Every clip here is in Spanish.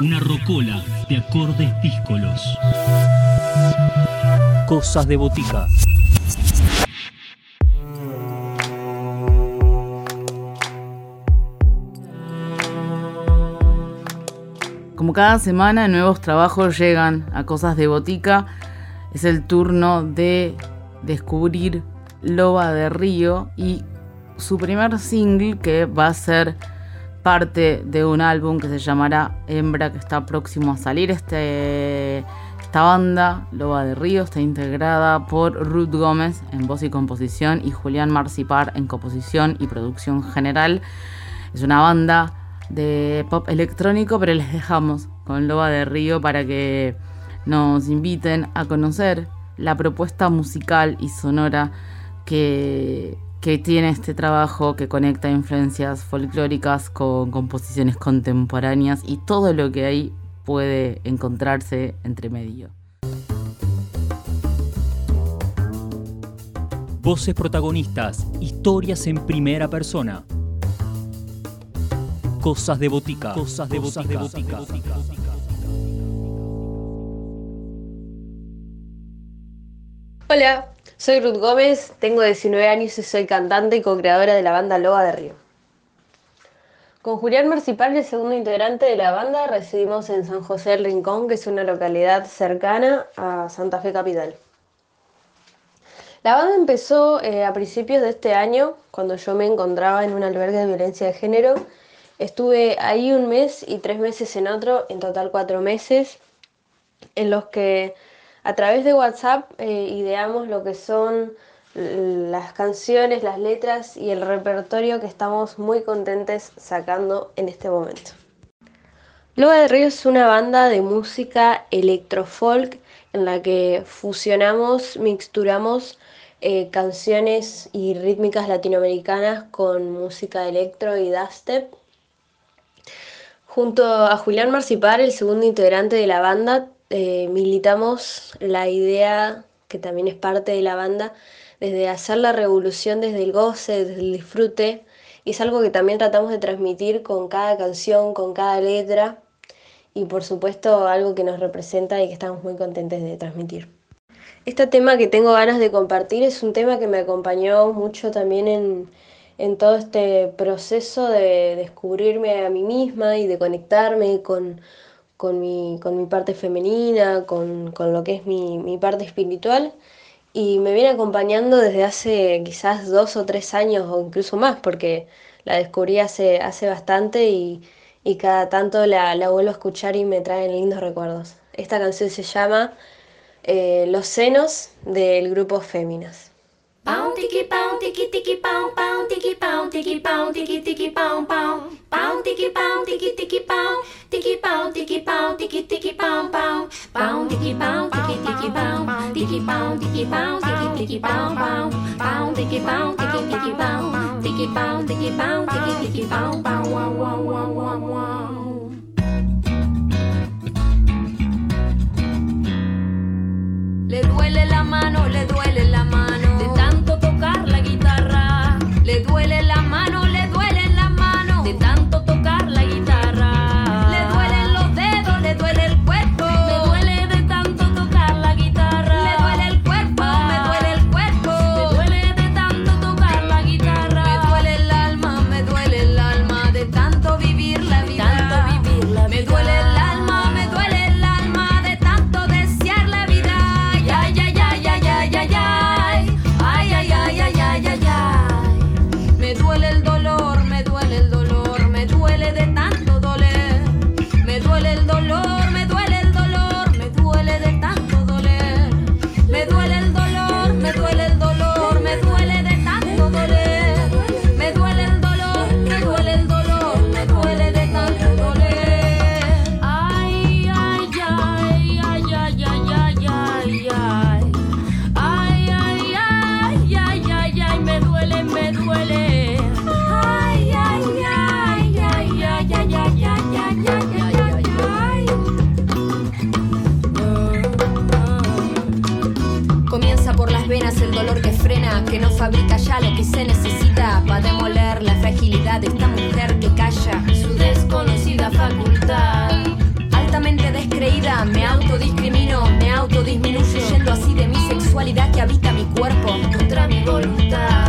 Una rocola de acordes díscolos. Cosas de botica. Como cada semana nuevos trabajos llegan a Cosas de Botica, es el turno de descubrir Loba de Río y su primer single que va a ser parte de un álbum que se llamará Hembra que está próximo a salir. Este, esta banda, Loba de Río, está integrada por Ruth Gómez en voz y composición y Julián Marcipar en composición y producción general. Es una banda de pop electrónico, pero les dejamos con Loba de Río para que nos inviten a conocer la propuesta musical y sonora que, que tiene este trabajo que conecta influencias folclóricas con composiciones contemporáneas y todo lo que ahí puede encontrarse entre medio. Voces protagonistas, historias en primera persona. Cosas de botica. Cosas de botica. Hola, soy Ruth Gómez, tengo 19 años y soy cantante y co-creadora de la banda Loba de Río. Con Julián Marcipal, el segundo integrante de la banda, residimos en San José del Rincón, que es una localidad cercana a Santa Fe Capital. La banda empezó eh, a principios de este año, cuando yo me encontraba en un albergue de violencia de género. Estuve ahí un mes y tres meses en otro, en total cuatro meses, en los que a través de WhatsApp eh, ideamos lo que son las canciones, las letras y el repertorio que estamos muy contentes sacando en este momento. Loba de Río es una banda de música electrofolk en la que fusionamos, mixturamos eh, canciones y rítmicas latinoamericanas con música electro y dubstep. Junto a Julián Marcipar, el segundo integrante de la banda, eh, militamos la idea, que también es parte de la banda, desde hacer la revolución desde el goce, desde el disfrute, y es algo que también tratamos de transmitir con cada canción, con cada letra, y por supuesto algo que nos representa y que estamos muy contentos de transmitir. Este tema que tengo ganas de compartir es un tema que me acompañó mucho también en, en todo este proceso de descubrirme a mí misma y de conectarme con, con mi, con mi parte femenina, con, con lo que es mi, mi, parte espiritual. Y me viene acompañando desde hace quizás dos o tres años o incluso más, porque la descubrí hace, hace bastante y, y cada tanto la, la, vuelvo a escuchar y me traen lindos recuerdos. Esta canción se llama eh, Los senos del grupo Féminas. Tiki Le duele la mano, fabrica ya lo que se necesita para demoler la fragilidad de esta mujer que calla su desconocida facultad. Altamente descreída, me autodiscrimino, me autodisminuyo, yendo así de mi sexualidad que habita mi cuerpo contra mi voluntad.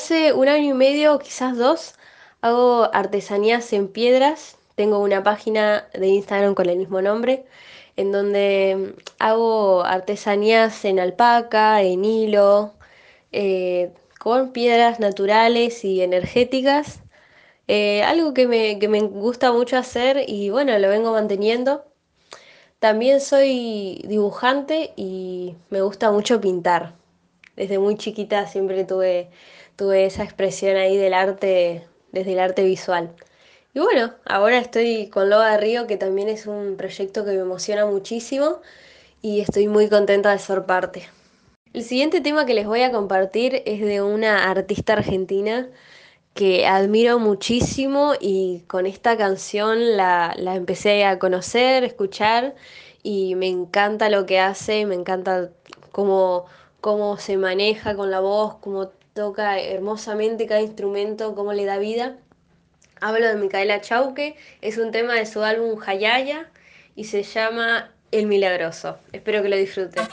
Hace un año y medio, quizás dos, hago artesanías en piedras. Tengo una página de Instagram con el mismo nombre, en donde hago artesanías en alpaca, en hilo, eh, con piedras naturales y energéticas. Eh, algo que me, que me gusta mucho hacer y bueno, lo vengo manteniendo. También soy dibujante y me gusta mucho pintar. Desde muy chiquita siempre tuve, tuve esa expresión ahí del arte, desde el arte visual. Y bueno, ahora estoy con Loba de Río, que también es un proyecto que me emociona muchísimo y estoy muy contenta de ser parte. El siguiente tema que les voy a compartir es de una artista argentina que admiro muchísimo y con esta canción la, la empecé a conocer, escuchar y me encanta lo que hace, me encanta cómo, cómo se maneja con la voz, cómo toca hermosamente cada instrumento, cómo le da vida. Hablo de Micaela Chauque, es un tema de su álbum Hayaya y se llama El Milagroso. Espero que lo disfruten.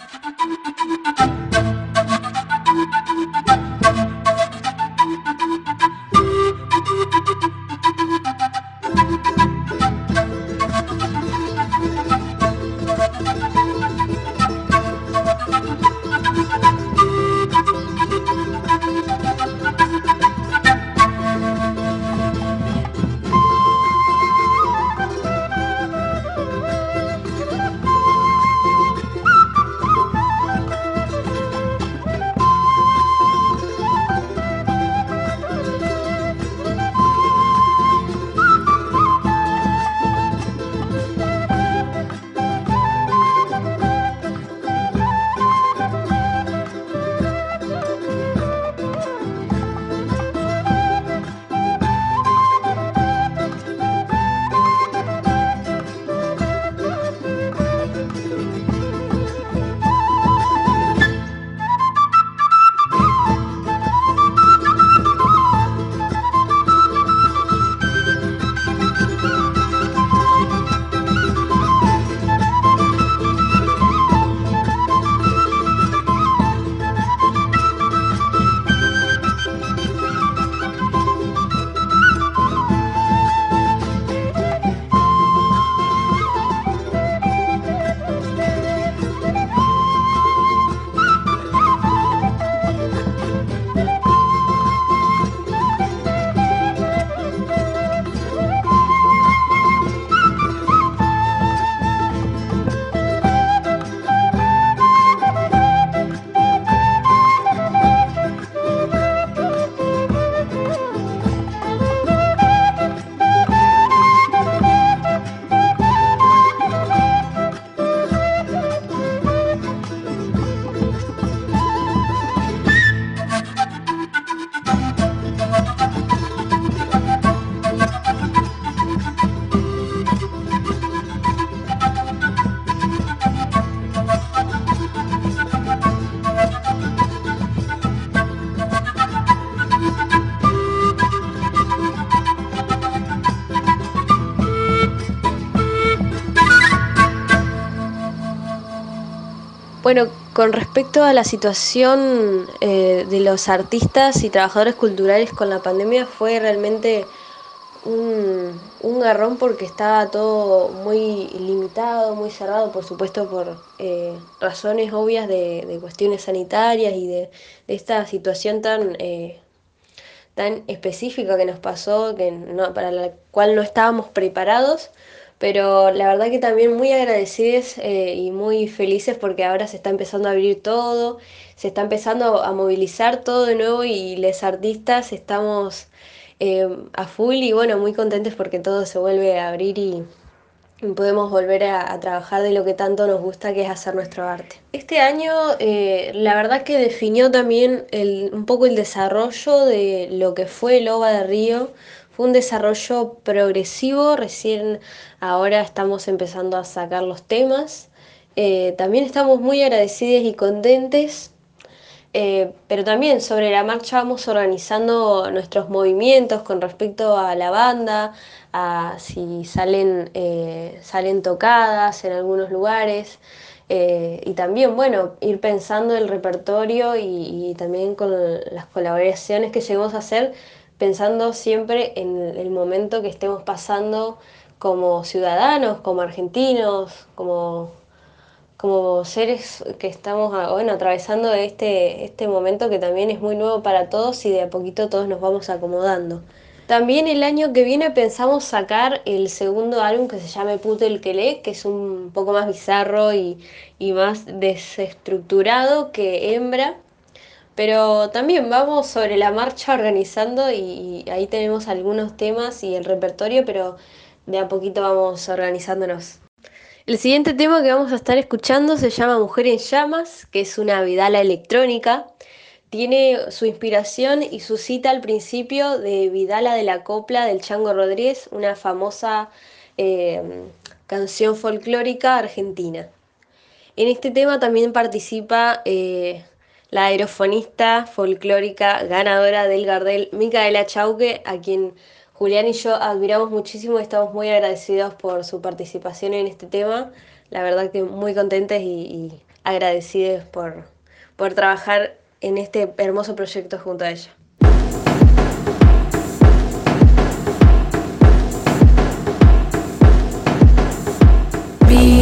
Bueno, con respecto a la situación eh, de los artistas y trabajadores culturales con la pandemia fue realmente un, un, garrón porque estaba todo muy limitado, muy cerrado, por supuesto por eh, razones obvias de, de, cuestiones sanitarias y de, esta situación tan, eh, tan específica que nos pasó, que no, para la cual no estábamos preparados pero la verdad que también muy agradecidos eh, y muy felices porque ahora se está empezando a abrir todo, se está empezando a movilizar todo de nuevo y los artistas estamos eh, a full y bueno, muy contentos porque todo se vuelve a abrir y, podemos volver a, a, trabajar de lo que tanto nos gusta que es hacer nuestro arte. Este año eh, la verdad que definió también el, un poco el desarrollo de lo que fue el OVA de Río, fue un desarrollo progresivo, recién ahora estamos empezando a sacar los temas. Eh, también estamos muy agradecidos y contentes, eh, pero también sobre la marcha vamos organizando nuestros movimientos con respecto a la banda, a si salen, eh, salen tocadas en algunos lugares. Y también, bueno, ir pensando el repertorio y, también con las colaboraciones que llegamos a hacer, pensando siempre en el momento que estemos pasando como ciudadanos, como argentinos, como, como seres que estamos ah, bueno, atravesando este, este momento que también es muy nuevo para todos y de a poquito todos nos vamos acomodando. También el año que viene pensamos sacar el segundo álbum que se llama Puto el que que es un poco más bizarro y, y más desestructurado que Hembra. Pero también vamos sobre la marcha organizando y, ahí tenemos algunos temas y el repertorio, pero de a poquito vamos organizándonos. El siguiente tema que vamos a estar escuchando se llama Mujer en Llamas, que es una vidala electrónica. Tiene su inspiración y su cita al principio de Vidala de la Copla del Chango Rodríguez, una famosa eh, canción folclórica argentina. En este tema también participa eh, la aerofonista folclórica ganadora del Gardel, Micaela Chauque, a quien Julián y yo admiramos muchísimo y estamos muy agradecidos por su participación en este tema. La verdad que muy contentes y, y agradecidos por, por trabajar en este hermoso proyecto junto a ella.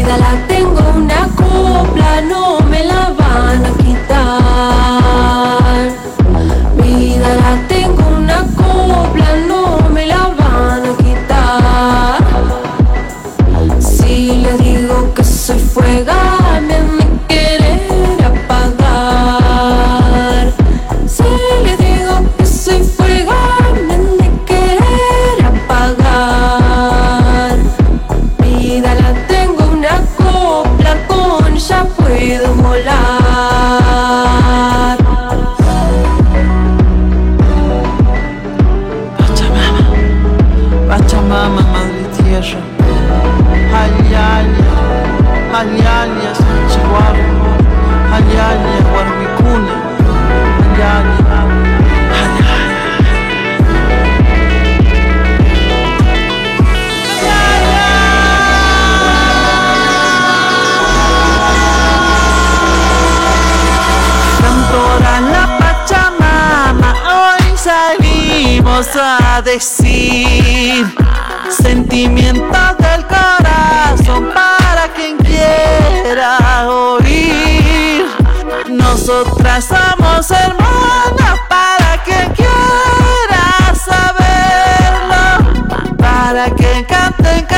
Vida la tengo una copla, no me la van a quitar. Vida la tengo una copla, no me la van a quitar. Si le digo que soy fuega, decir sentimientos del corazón para quien quiera oír. Nosotras somos hermanas para quien quiera saberlo, para que canten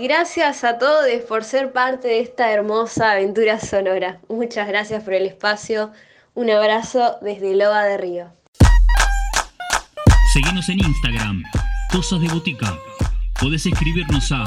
Gracias a todos por ser parte de esta hermosa aventura sonora. Muchas gracias por el espacio. Un abrazo desde Loba de Río. En Instagram, escribirnos a